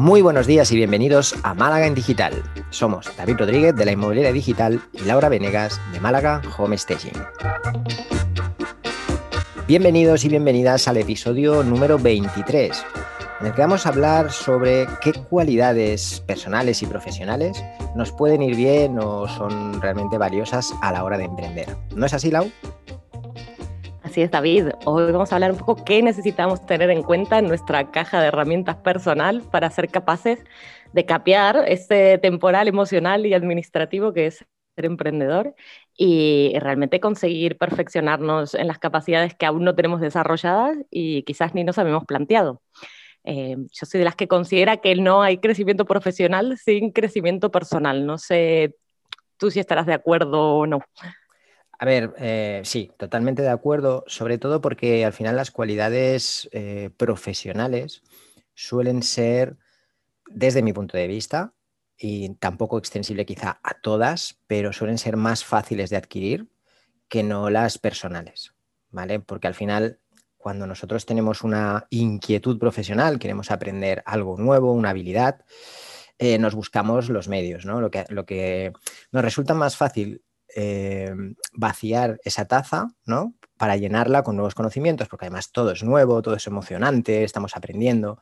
Muy buenos días y bienvenidos a Málaga en Digital. Somos David Rodríguez de la Inmobiliaria Digital y Laura Venegas de Málaga Home Staging. Bienvenidos y bienvenidas al episodio número 23, en el que vamos a hablar sobre qué cualidades personales y profesionales nos pueden ir bien o son realmente valiosas a la hora de emprender. ¿No es así, Lau? Así es, David. Hoy vamos a hablar un poco qué necesitamos tener en cuenta en nuestra caja de herramientas personal para ser capaces de capear ese temporal emocional y administrativo que es ser emprendedor y realmente conseguir perfeccionarnos en las capacidades que aún no tenemos desarrolladas y quizás ni nos habíamos planteado. Eh, yo soy de las que considera que no hay crecimiento profesional sin crecimiento personal. No sé tú si estarás de acuerdo o no. A ver, eh, sí, totalmente de acuerdo, sobre todo porque al final las cualidades eh, profesionales suelen ser, desde mi punto de vista, y tampoco extensible quizá a todas, pero suelen ser más fáciles de adquirir que no las personales, ¿vale? Porque al final, cuando nosotros tenemos una inquietud profesional, queremos aprender algo nuevo, una habilidad, eh, nos buscamos los medios, ¿no? Lo que, lo que nos resulta más fácil eh, vaciar esa taza, ¿no? Para llenarla con nuevos conocimientos, porque además todo es nuevo, todo es emocionante, estamos aprendiendo.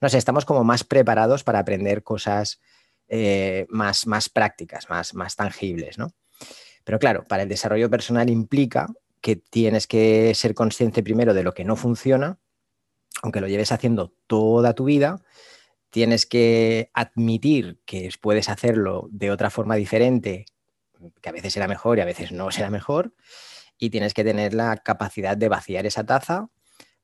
No sé, estamos como más preparados para aprender cosas eh, más, más prácticas, más, más tangibles, ¿no? Pero claro, para el desarrollo personal implica que tienes que ser consciente primero de lo que no funciona, aunque lo lleves haciendo toda tu vida, tienes que admitir que puedes hacerlo de otra forma diferente que a veces será mejor y a veces no será mejor, y tienes que tener la capacidad de vaciar esa taza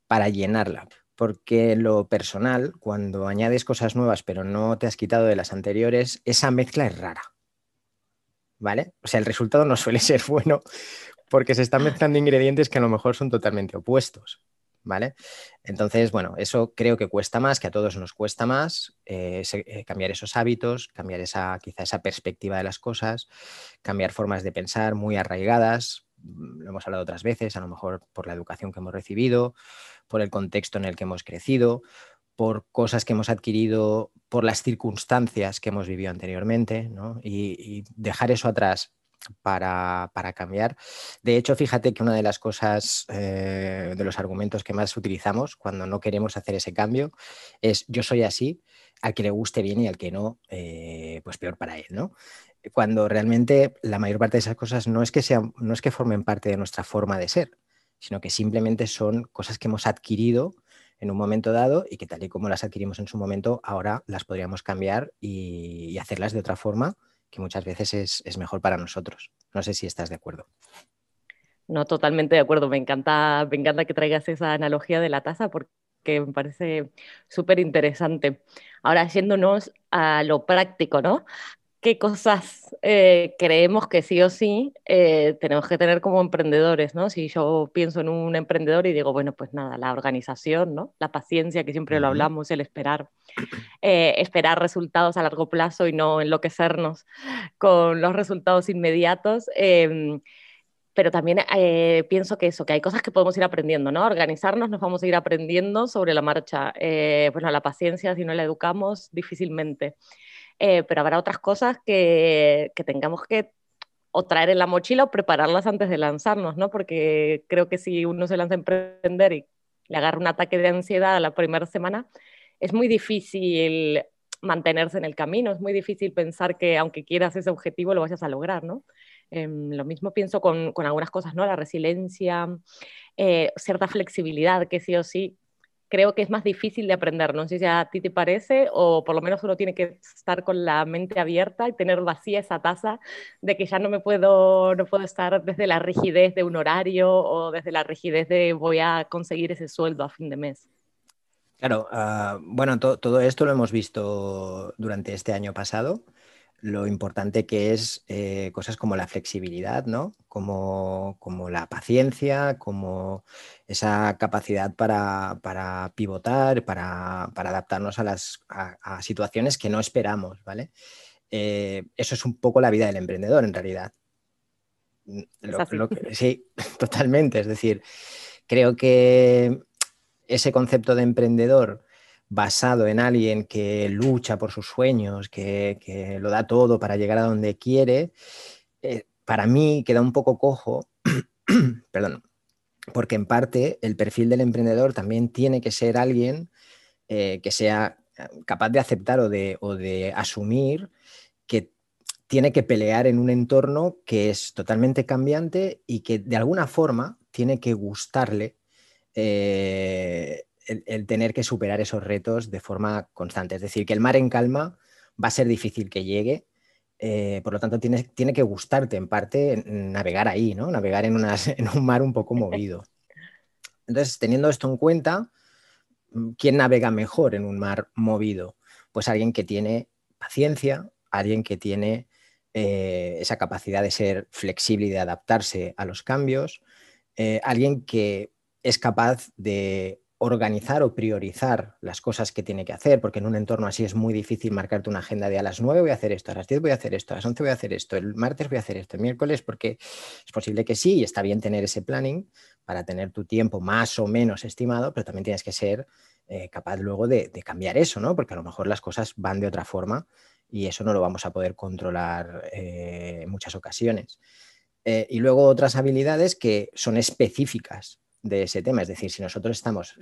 para llenarla. Porque lo personal, cuando añades cosas nuevas pero no te has quitado de las anteriores, esa mezcla es rara. ¿Vale? O sea, el resultado no suele ser bueno porque se están mezclando ingredientes que a lo mejor son totalmente opuestos. ¿Vale? Entonces, bueno, eso creo que cuesta más, que a todos nos cuesta más eh, eh, cambiar esos hábitos, cambiar esa, quizá esa perspectiva de las cosas, cambiar formas de pensar muy arraigadas, mm, lo hemos hablado otras veces, a lo mejor por la educación que hemos recibido, por el contexto en el que hemos crecido, por cosas que hemos adquirido, por las circunstancias que hemos vivido anteriormente, ¿no? y dejar eso atrás para, cambiar. De hecho, fíjate que una de las cosas, eh, de los argumentos que más utilizamos cuando no queremos hacer ese cambio es yo soy así, al que le guste bien y al que no, eh, pues peor para él, ¿no? Cuando realmente la mayor parte de esas cosas no es, que sean, no es que formen parte de nuestra forma de ser, sino que simplemente son cosas que hemos adquirido en un momento dado y que tal y como las adquirimos en su momento, ahora las podríamos cambiar y hacerlas de otra forma que muchas veces es, mejor para nosotros. No sé si estás de acuerdo. No, totalmente de acuerdo. Me encanta, me encanta que traigas esa analogía de la taza porque me parece súper interesante. Ahora, yéndonos a lo práctico, ¿no? Qué cosas eh, creemos que sí o sí eh, tenemos que tener como emprendedores, ¿no? Si yo pienso en un emprendedor y digo, bueno, pues nada, la organización, ¿no? La paciencia, que siempre lo hablamos, el esperar, eh, esperar resultados a largo plazo y no enloquecernos con los resultados inmediatos. Em, pero también pienso que eso, que hay cosas que podemos ir aprendiendo, ¿no? Organizarnos, nos vamos a ir aprendiendo sobre la marcha. bueno, la paciencia, si no la educamos, difícilmente. Eh, pero habrá otras cosas que, tengamos que o traer en la mochila o prepararlas antes de lanzarnos, ¿no? Porque creo que si uno se lanza a emprender y le agarra un ataque de ansiedad a la primera semana, es muy difícil mantenerse en el camino, es muy difícil pensar que aunque quieras ese objetivo lo vayas a lograr, ¿no? Em, lo mismo pienso con, con, algunas cosas, ¿no? La resiliencia, eh, cierta flexibilidad que sí o sí creo que es más difícil de aprender. No sé si a ti te parece, o por lo menos uno tiene que estar con la mente abierta y tener vacía esa taza de que ya no me puedo, no puedo estar desde la rigidez de un horario o desde la rigidez de voy a conseguir ese sueldo a fin de mes. Claro, ah, bueno, todo esto lo hemos visto durante este año pasado lo importante que es eh, cosas como la flexibilidad, ¿no? Como, la paciencia, como esa capacidad para, pivotar, para, adaptarnos a las situaciones que no esperamos, ¿vale? Eh, eso es un poco la vida del emprendedor, en realidad. Mm, sí, totalmente. Es decir, creo que ese concepto de emprendedor basado en alguien que lucha por sus sueños, que, lo da todo para llegar a donde quiere, eh, para mí queda un poco cojo, perdón, porque en parte el perfil del emprendedor también tiene que ser alguien eh, que sea capaz de aceptar o de, o de asumir que tiene que pelear en un entorno que es totalmente cambiante y que de alguna forma tiene que gustarle eh, el, tener que superar esos retos de forma constante. Es decir, que el mar en calma va a ser difícil que llegue, eh, por lo tanto tiene, tiene, que gustarte en parte navegar ahí, ¿no? Navegar en, un mar un poco movido. Entonces, teniendo esto en cuenta, ¿quién navega mejor en un mar movido? Pues alguien que tiene paciencia, alguien que tiene eh, esa capacidad de ser flexible y de adaptarse a los cambios, eh, alguien que es capaz de organizar o priorizar las cosas que tiene que hacer, porque en un entorno así es muy difícil marcarte una agenda de a las 9 voy a hacer esto, a las 10 voy a hacer esto, a las 11 voy a hacer esto, el martes voy a hacer esto, el miércoles, porque es posible que sí y está bien tener ese planning para tener tu tiempo más o menos estimado, pero también tienes que ser eh, capaz luego de, cambiar eso, ¿no? Porque a lo mejor las cosas van de otra forma y eso no lo vamos a poder controlar eh, en muchas ocasiones. Eh, y luego otras habilidades que son específicas de ese tema. Es decir, si nosotros estamos,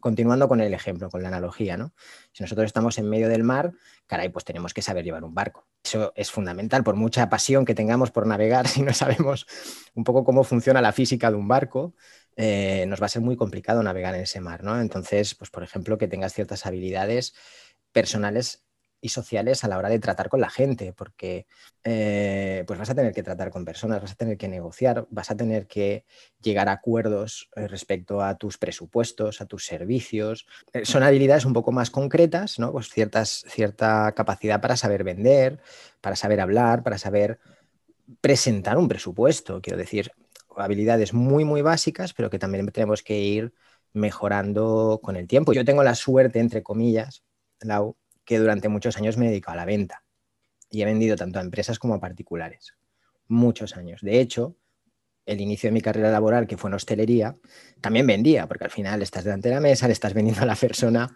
continuando con el ejemplo, con la analogía, ¿no? Si nosotros estamos en medio del mar, caray, pues tenemos que saber llevar un barco. Eso es fundamental, por mucha pasión que tengamos por navegar, si no sabemos un poco cómo funciona la física de un barco, eh, nos va a ser muy complicado navegar en ese mar, ¿no? Entonces, pues por ejemplo, que tengas ciertas habilidades personales y sociales a la hora de tratar con la gente, porque eh, pues vas a tener que tratar con personas, vas a tener que negociar, vas a tener que llegar a acuerdos eh, respecto a tus presupuestos, a tus servicios. Eh, son habilidades un poco más concretas, ¿no? Pues ciertas, cierta capacidad para saber vender, para saber hablar, para saber presentar un presupuesto, quiero decir, habilidades muy, muy básicas, pero que también tenemos que ir mejorando con el tiempo. Yo tengo la suerte, entre comillas, Lau, que durante muchos años me he dedicado a la venta y he vendido tanto a empresas como a particulares. Muchos años. De hecho, el inicio de mi carrera laboral, que fue en hostelería, también vendía, porque al final estás delante de la mesa, le estás vendiendo a la persona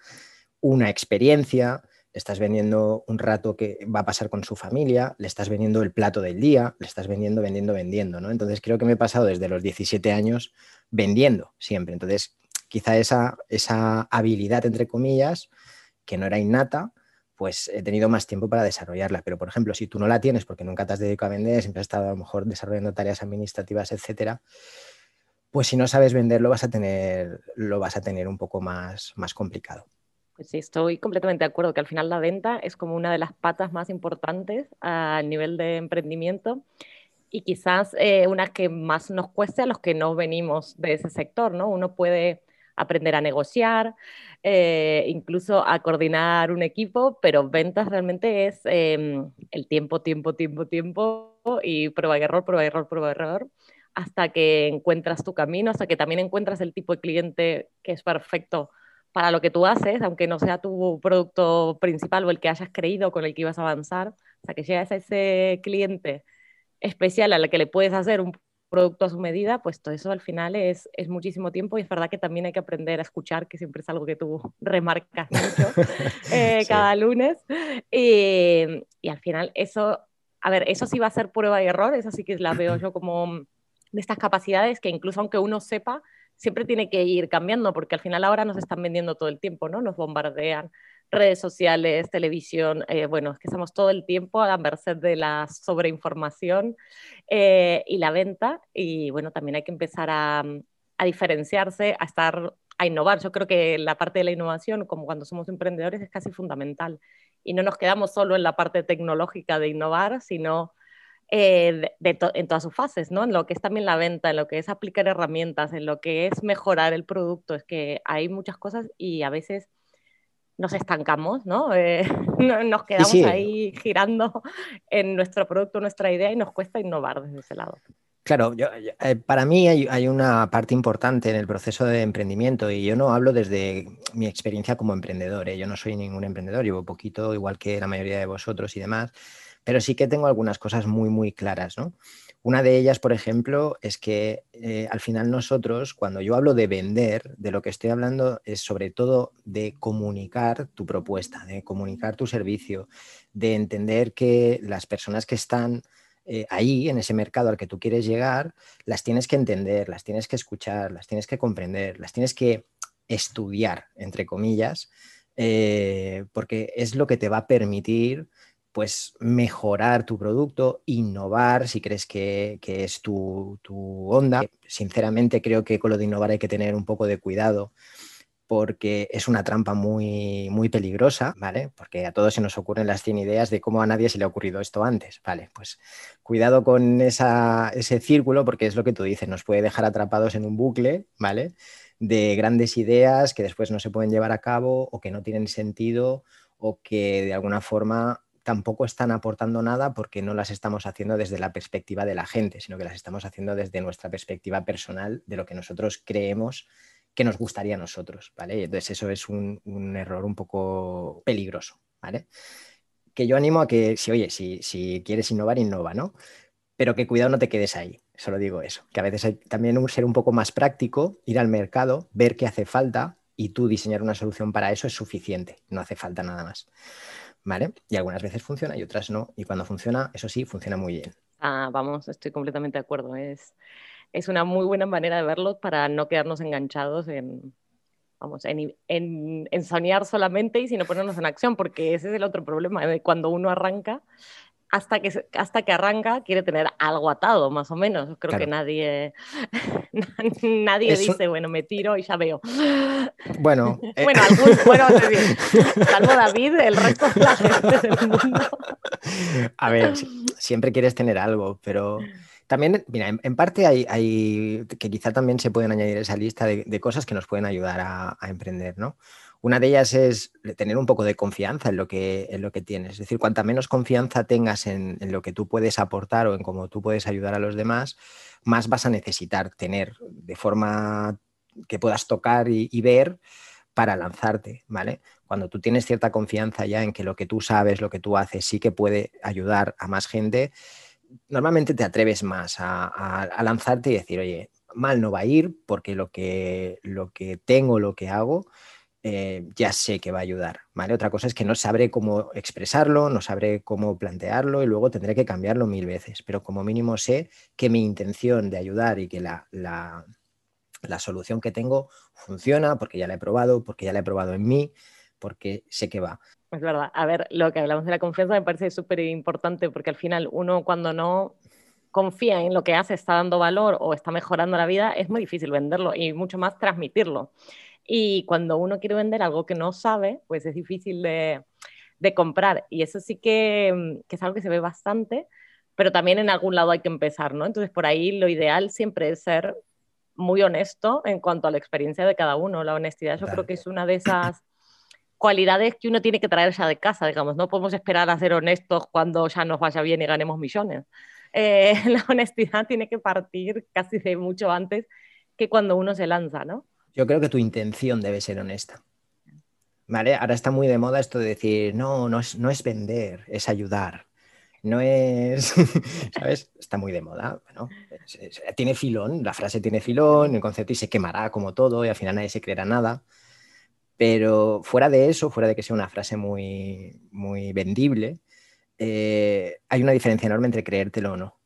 una experiencia, le estás vendiendo un rato que va a pasar con su familia, le estás vendiendo el plato del día, le estás vendiendo, vendiendo, vendiendo, ¿no? Entonces creo que me he pasado desde los 17 años vendiendo siempre. Entonces, quizá esa, esa habilidad, entre comillas, que no era innata, pues he tenido más tiempo para desarrollarla. Pero, por ejemplo, si tú no la tienes porque nunca te has dedicado a vender, siempre has estado a lo mejor desarrollando tareas administrativas, etcétera, pues si no sabes venderlo vas a tener, lo vas a tener un poco más, más complicado. Pues sí, estoy completamente de acuerdo que al final la venta es como una de las patas más importantes a nivel de emprendimiento y quizás eh, una que más nos cueste a los que no venimos de ese sector, ¿no? Uno puede aprender a negociar, eh, incluso a coordinar un equipo, pero ventas realmente es em, el tiempo, tiempo, tiempo, tiempo y prueba y error, prueba y error, prueba y error, hasta que encuentras tu camino, hasta que también encuentras el tipo de cliente que es perfecto para lo que tú haces, aunque no sea tu producto principal o el que hayas creído con el que ibas a avanzar, hasta que llegas a ese cliente especial al que le puedes hacer un producto a su medida, pues todo eso al final es, es muchísimo tiempo y es verdad que también hay que aprender a escuchar, que siempre es algo que tú remarcas mucho eh, cada lunes. Y, y, al final eso, a ver, eso sí va a ser prueba y error, eso sí que la veo yo como de estas capacidades que incluso aunque uno sepa, siempre tiene que ir cambiando, porque al final ahora nos están vendiendo todo el tiempo, ¿no? Nos bombardean redes sociales, televisión, eh, bueno, es que estamos todo el tiempo a la merced de la sobreinformación eh, y la venta, y bueno, también hay que empezar a, a diferenciarse, a estar, a innovar. Yo creo que la parte de la innovación, como cuando somos emprendedores, es casi fundamental. Y no nos quedamos solo en la parte tecnológica de innovar, sino eh, en todas sus fases, ¿no? En lo que es también la venta, en lo que es aplicar herramientas, en lo que es mejorar el producto. Es que hay muchas cosas y a veces nos estancamos, ¿no? Eh, nos quedamos ahí girando en nuestro producto, nuestra idea y nos cuesta innovar desde ese lado. Claro, eh, para mí hay, una parte importante en el proceso de emprendimiento y yo no hablo desde mi experiencia como emprendedor. Yo no soy ningún emprendedor, llevo poquito, igual que la mayoría de vosotros y demás pero sí que tengo algunas cosas muy, muy claras, ¿no? Una de ellas, por ejemplo, es que eh, al final nosotros, cuando yo hablo de vender, de lo que estoy hablando es sobre todo de comunicar tu propuesta, de comunicar tu servicio, de entender que las personas que están eh, ahí, en ese mercado al que tú quieres llegar, las tienes que entender, las tienes que escuchar, las tienes que comprender, las tienes que estudiar, entre comillas, eh, porque es lo que te va a permitir pues mejorar tu producto, innovar si crees que, es tu, onda. Sinceramente creo que con lo de innovar hay que tener un poco de cuidado porque es una trampa muy, muy peligrosa, ¿vale? Porque a todos se nos ocurren las 100 ideas de cómo a nadie se le ha ocurrido esto antes, ¿vale? Pues cuidado con ese círculo porque es lo que tú dices, nos puede dejar atrapados en un bucle, ¿vale? De grandes ideas que después no se pueden llevar a cabo o que no tienen sentido o que de alguna forma tampoco están aportando nada porque no las estamos haciendo desde la perspectiva de la gente, sino que las estamos haciendo desde nuestra perspectiva personal de lo que nosotros creemos que nos gustaría a nosotros, ¿vale? Entonces eso es un, error un poco peligroso, ¿vale? Que yo animo a que, si, oye, si, si quieres innovar, innova, ¿no? Pero que cuidado no te quedes ahí, solo digo eso, que a veces hay también un ser un poco más práctico, ir al mercado, ver qué hace falta y tú diseñar una solución para eso es suficiente, no hace falta nada más. Y algunas veces funciona y otras no. Y cuando funciona, eso sí, funciona muy bien. Ah, vamos, estoy completamente de acuerdo. Es, es una muy buena manera de verlo para no quedarnos enganchados en, vamos, en, en, soñar solamente y sino ponernos en acción, porque ese es el otro problema de cuando uno arranca hasta que, hasta que arranca quiere tener algo atado, más o menos. Creo que nadie, nadie dice, bueno, me tiro y ya veo. Bueno, eh, bueno, algún, bueno salvo David, el resto de la gente del mundo. A ver, siempre quieres tener algo, pero también, mira, en, parte hay, hay, que quizá también se pueden añadir esa lista de, cosas que nos pueden ayudar a, a emprender, ¿no? Una de ellas es tener un poco de confianza en lo que, en lo que tienes. Es decir, cuanta menos confianza tengas en, lo que tú puedes aportar o en cómo tú puedes ayudar a los demás, más vas a necesitar tener de forma que puedas tocar y, ver para lanzarte, ¿vale? Cuando tú tienes cierta confianza ya en que lo que tú sabes, lo que tú haces, sí que puede ayudar a más gente, normalmente te atreves más a, lanzarte y decir, oye, mal no va a ir porque lo que, lo que tengo, lo que hago, eh, ya sé que va a ayudar. Otra cosa es que no sabré cómo expresarlo, no sabré cómo plantearlo y luego tendré que cambiarlo mil veces, pero como mínimo sé que mi intención de ayudar y que la, la, solución que tengo funciona porque ya la he probado, porque ya la he probado en mí, porque sé que va. Es verdad. A ver, lo que hablamos de la confianza me parece súper importante porque al final uno cuando no confía en lo que hace, está dando valor o está mejorando la vida, es muy difícil venderlo y mucho más transmitirlo. Y cuando uno quiere vender algo que no sabe, pues es difícil de, comprar. Y eso sí mm, que, es algo que se ve bastante, pero también en algún lado hay que empezar, ¿no? Entonces, por ahí lo ideal siempre es ser muy honesto en cuanto a la experiencia de cada uno. La honestidad yo creo que es una de esas cualidades que uno tiene que traer ya de casa, digamos. No podemos esperar a ser honestos cuando ya nos vaya bien y ganemos millones. Eh, la honestidad tiene que partir casi de mucho antes que cuando uno se lanza, ¿no? Yo creo que tu intención debe ser honesta. ¿Vale? Ahora está muy de moda esto de decir, no, no es, no es vender, es ayudar. No es, ¿sabes? Está muy de moda. tiene filón, la frase tiene filón, el concepto y se quemará como todo y al final nadie se creerá nada. Pero fuera de eso, fuera de que sea una frase muy, muy vendible, eh, hay una diferencia enorme entre creértelo o no.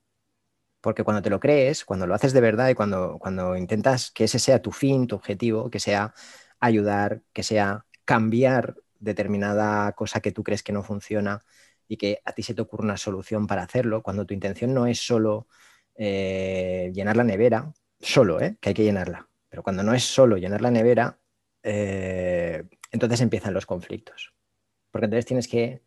Porque cuando te lo crees, cuando lo haces de verdad y cuando, cuando intentas que ese sea tu fin, tu objetivo, que sea ayudar, que sea cambiar determinada cosa que tú crees que no funciona y que a ti se te ocurre una solución para hacerlo, cuando tu intención no es solo eh, llenar la nevera, solo, ¿eh? que hay que llenarla, pero cuando no es solo llenar la nevera, eh, entonces empiezan los conflictos. Porque entonces tienes que,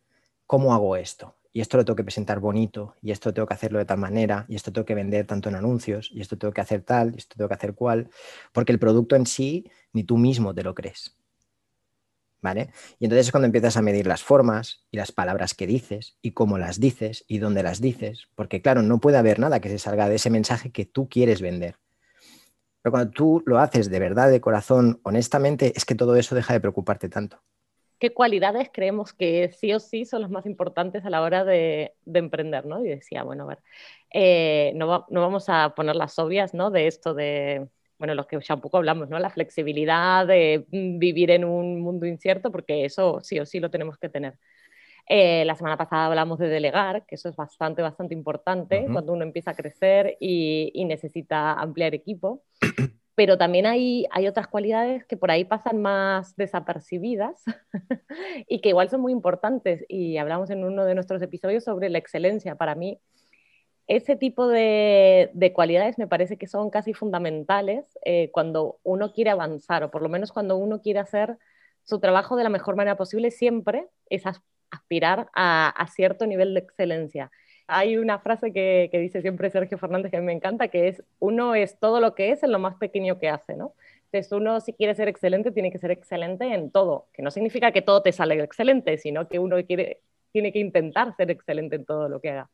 ¿cómo hago esto? Y esto lo tengo que presentar bonito, y esto tengo que hacerlo de tal manera, y esto tengo que vender tanto en anuncios, y esto tengo que hacer tal, y esto tengo que hacer cual, porque el producto en sí ni tú mismo te lo crees. ¿Vale? Y entonces es cuando empiezas a medir las formas y las palabras que dices y cómo las dices y dónde las dices, porque claro, no puede haber nada que se salga de ese mensaje que tú quieres vender. Pero cuando tú lo haces de verdad, de corazón, honestamente, es que todo eso deja de preocuparte tanto. Qué cualidades creemos que sí o sí son las más importantes a la hora de, emprender, ¿no? Y decía, bueno, a ver, eh, no, no, vamos a poner las obvias, ¿no? De esto de, bueno, los que ya un poco hablamos, ¿no? La flexibilidad de mm, vivir en un mundo incierto, porque eso sí o sí lo tenemos que tener. Eh, la semana pasada hablamos de delegar, que eso es bastante, bastante importante cuando uno empieza a crecer y, y necesita ampliar equipo pero también hay, hay otras cualidades que por ahí pasan más desapercibidas y que igual son muy importantes. Y hablamos en uno de nuestros episodios sobre la excelencia. Para mí, ese tipo de, de cualidades me parece que son casi fundamentales eh, cuando uno quiere avanzar, o por lo menos cuando uno quiere hacer su trabajo de la mejor manera posible, siempre es aspirar a, a cierto nivel de excelencia hay una frase que, dice siempre Sergio Fernández que me encanta, que es, uno es todo lo que es en lo más pequeño que hace, ¿no? Entonces uno si quiere ser excelente, tiene que ser excelente en todo, que no significa que todo te sale excelente, sino que uno tiene que intentar ser excelente en todo lo que haga.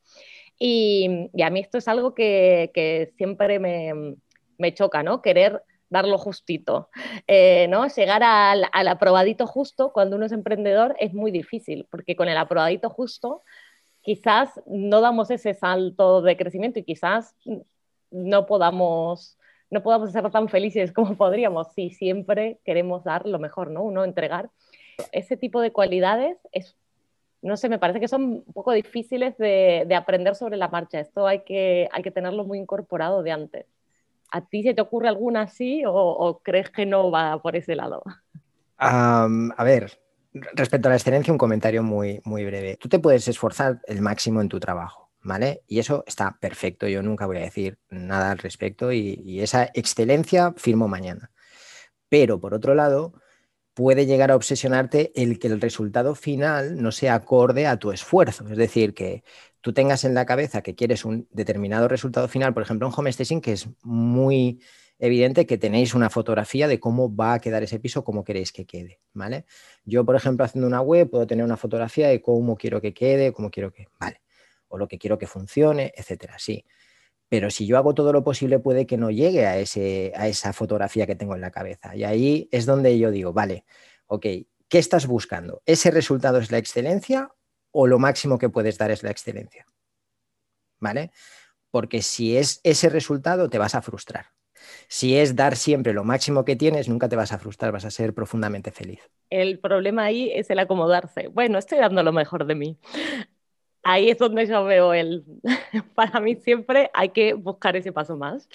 Y, a mí esto es algo que, siempre me, me, choca, ¿no? Querer darlo justito, eh, ¿no? Llegar al, al aprobadito justo cuando uno es emprendedor es muy difícil, porque con el aprobadito justo quizás no damos ese salto de crecimiento y quizás no podamos, no podamos ser tan felices como podríamos si siempre queremos dar lo mejor, ¿no? Uno entregar. Ese tipo de cualidades es, no sé, me parece que son un poco difíciles de, aprender sobre la marcha. Esto hay que, hay que tenerlo muy incorporado de antes. ¿A ti se te ocurre alguna así o, crees que no va por ese lado? a ver, Respecto a la excelencia, un comentario muy, muy breve. Tú te puedes esforzar el máximo en tu trabajo, ¿vale? Y eso está perfecto. Yo nunca voy a decir nada al respecto y, esa excelencia firmo mañana. Pero por otro lado, puede llegar a obsesionarte el que el resultado final no sea acorde a tu esfuerzo. Es decir, que tú tengas en la cabeza que quieres un determinado resultado final, por ejemplo, un home staging que es muy evidente que tenéis una fotografía de cómo va a quedar ese piso, cómo queréis que quede, ¿vale? Yo, por ejemplo, haciendo una web, puedo tener una fotografía de cómo quiero que quede, cómo quiero que, ¿vale? O lo que quiero que funcione, etcétera, sí. Pero si yo hago todo lo posible, puede que no llegue a, ese, a esa fotografía que tengo en la cabeza. Y ahí es donde yo digo, vale, ok, ¿qué estás buscando? ¿Ese resultado es la excelencia o lo máximo que puedes dar es la excelencia? ¿Vale? Porque si es ese resultado, te vas a frustrar. Si es dar siempre lo máximo que tienes, nunca te vas a frustrar, vas a ser profundamente feliz. El problema ahí es el acomodarse. Bueno, estoy dando lo mejor de mí. Ahí es donde yo veo el... Para mí siempre hay que buscar ese paso más.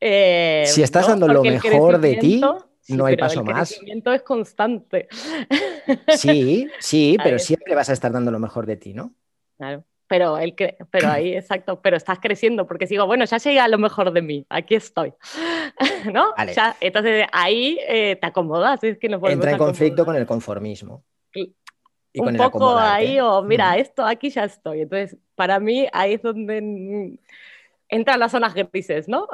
Eh, si estás dando lo mejor de ti, no hay paso más. El crecimiento es constante. Sí, sí, pero siempre vas a estar dando lo mejor de ti, ¿no? Claro pero, el que, pero ahí, exacto, pero estás creciendo porque sigo, bueno, ya llega a lo mejor de mí, aquí estoy, ¿no? entonces ahí eh, te acomodas, es que no Entra en conflicto con el conformismo. Y, un poco ahí, o mira, esto aquí ya estoy. Entonces, para mí ahí es donde entran las zonas grises, ¿no?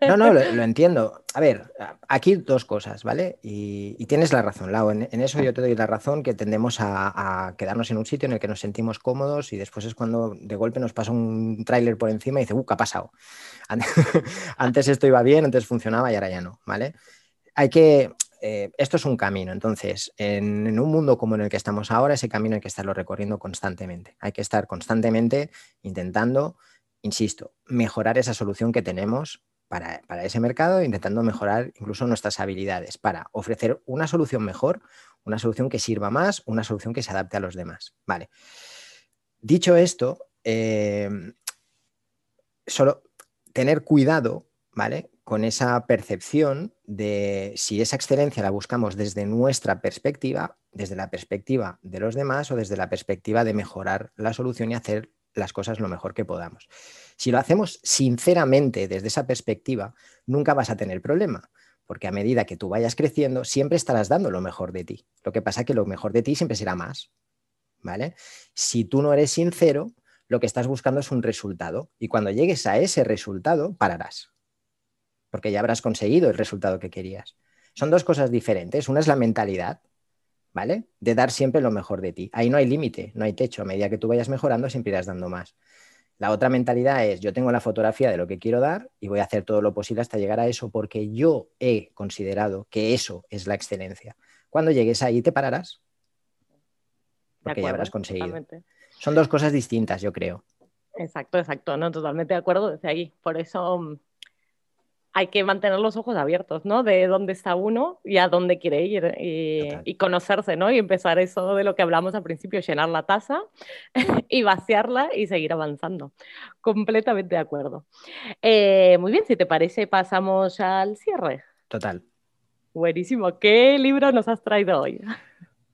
No, no, lo, entiendo. A ver, aquí dos cosas, ¿vale? Y, tienes la razón, Lau. En, eso yo te doy la razón que tendemos a, quedarnos en un sitio en el que nos sentimos cómodos y después es cuando de golpe nos pasa un tráiler por encima y dice, ¡uh, qué ha pasado! Antes esto iba bien, antes funcionaba y ahora ya no, ¿vale? Hay que, eh, esto es un camino, entonces, en, en, un mundo como en el que estamos ahora, ese camino hay que estarlo recorriendo constantemente. Hay que estar constantemente intentando insisto, mejorar esa solución que tenemos para, ese mercado, intentando mejorar incluso nuestras habilidades para ofrecer una solución mejor, una solución que sirva más, una solución que se adapte a los demás. Vale. Dicho esto, eh, solo tener cuidado, ¿vale? Con esa percepción de si esa excelencia la buscamos desde nuestra perspectiva, desde la perspectiva de los demás o desde la perspectiva de mejorar la solución y hacer las cosas lo mejor que podamos. Si lo hacemos sinceramente desde esa perspectiva, nunca vas a tener problema, porque a medida que tú vayas creciendo, siempre estarás dando lo mejor de ti. Lo que pasa es que lo mejor de ti siempre será más. ¿Vale? Si tú no eres sincero, lo que estás buscando es un resultado y cuando llegues a ese resultado, pararás, porque ya habrás conseguido el resultado que querías. Son dos cosas diferentes. Una es la mentalidad, ¿vale? De dar siempre lo mejor de ti. Ahí no hay límite, no hay techo. A medida que tú vayas mejorando, siempre irás dando más. La otra mentalidad es, yo tengo la fotografía de lo que quiero dar y voy a hacer todo lo posible hasta llegar a eso porque yo he considerado que eso es la excelencia. Cuando llegues ahí te pararás porque ya has conseguido. Son dos cosas distintas, yo creo. Exacto, exacto, no, totalmente de acuerdo desde ahí. Por eso mm, hay que mantener los ojos abiertos, ¿no? De dónde está uno y a dónde quiere ir y, conocerse, ¿no? Y empezar eso de lo que hablamos al principio, llenar la taza y vaciarla y seguir avanzando. Completamente de acuerdo. Eh, muy bien, si te parece, pasamos al cierre. Total. Buenísimo. ¿Qué libro nos has traído hoy?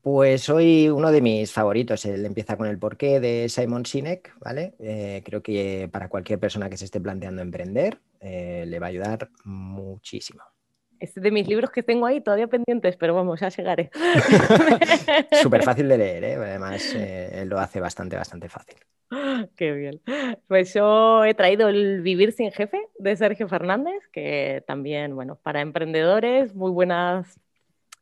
Pues hoy uno de mis favoritos, él empieza con el porqué de Simon Sinek, ¿vale? Eh, creo que para cualquier persona que se esté planteando emprender eh, le va a ayudar muchísimo. Es de mis libros que tengo ahí todavía pendientes, pero vamos, ya llegaré. Súper fácil de leer, ¿eh? además él lo hace bastante, bastante fácil. Qué bien. Pues yo he traído el Vivir sin Jefe de Sergio Fernández, que también, bueno, para emprendedores, muy buenas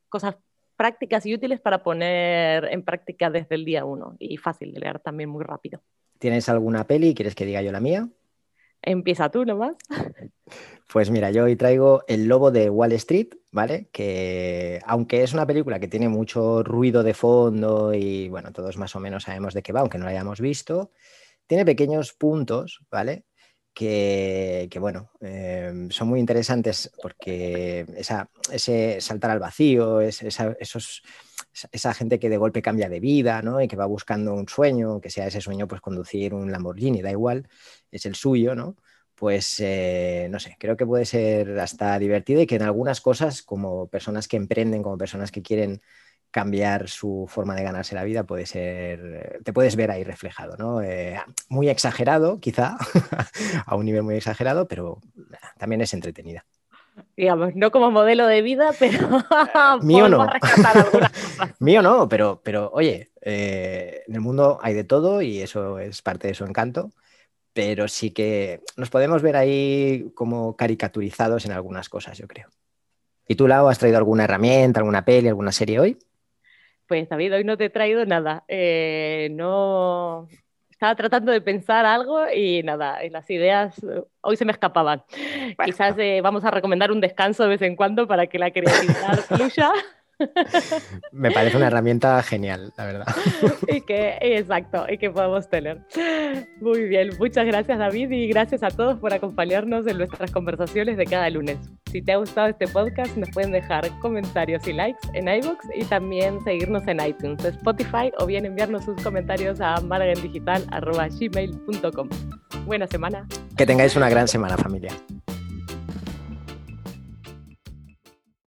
cosas prácticas y útiles para poner en práctica desde el día uno y fácil de leer también muy rápido. ¿Tienes alguna peli? ¿Quieres que diga yo la mía? Empieza tú nomás. Pues mira, yo hoy traigo El Lobo de Wall Street, ¿vale? Que aunque es una película que tiene mucho ruido de fondo y bueno, todos más o menos sabemos de qué va, aunque no la hayamos visto, tiene pequeños puntos, ¿vale? Que, bueno, em, son muy interesantes porque esa, ese saltar al vacío, es, esa, esos, esa gente que de golpe cambia de vida ¿no? y que va buscando un sueño, que sea ese sueño, pues conducir un Lamborghini, da igual, es el suyo, ¿no? Pues eh, no sé, creo que puede ser hasta divertido y que en algunas cosas, como personas que emprenden, como personas que quieren cambiar su forma de ganarse la vida puede ser, te puedes ver ahí reflejado, ¿no? Eh, muy exagerado, quizá, a un nivel muy exagerado, pero también es entretenida. Digamos, no como modelo de vida, pero mío no. mío no, pero, pero oye, eh, en el mundo hay de todo y eso es parte de su encanto, pero sí que nos podemos ver ahí como caricaturizados en algunas cosas, yo creo. ¿Y tú, Lau, has traído alguna herramienta, alguna peli, alguna serie hoy? Pues David, hoy no te he traído nada. Eh, no estaba tratando de pensar algo y nada, las ideas eh, hoy se me escapaban. Quizás eh, vamos a recomendar un descanso de vez en cuando para que la creatividad fluya. Me parece una herramienta genial, la verdad. Y que, exacto, y que podemos tener. Muy bien, muchas gracias David y gracias a todos por acompañarnos en nuestras conversaciones de cada lunes. Si te ha gustado este podcast, nos pueden dejar comentarios y likes en iBooks y también seguirnos en iTunes, Spotify o bien enviarnos sus comentarios a margendigital.gmail.com. Buena semana. Que tengáis una gran semana, familia.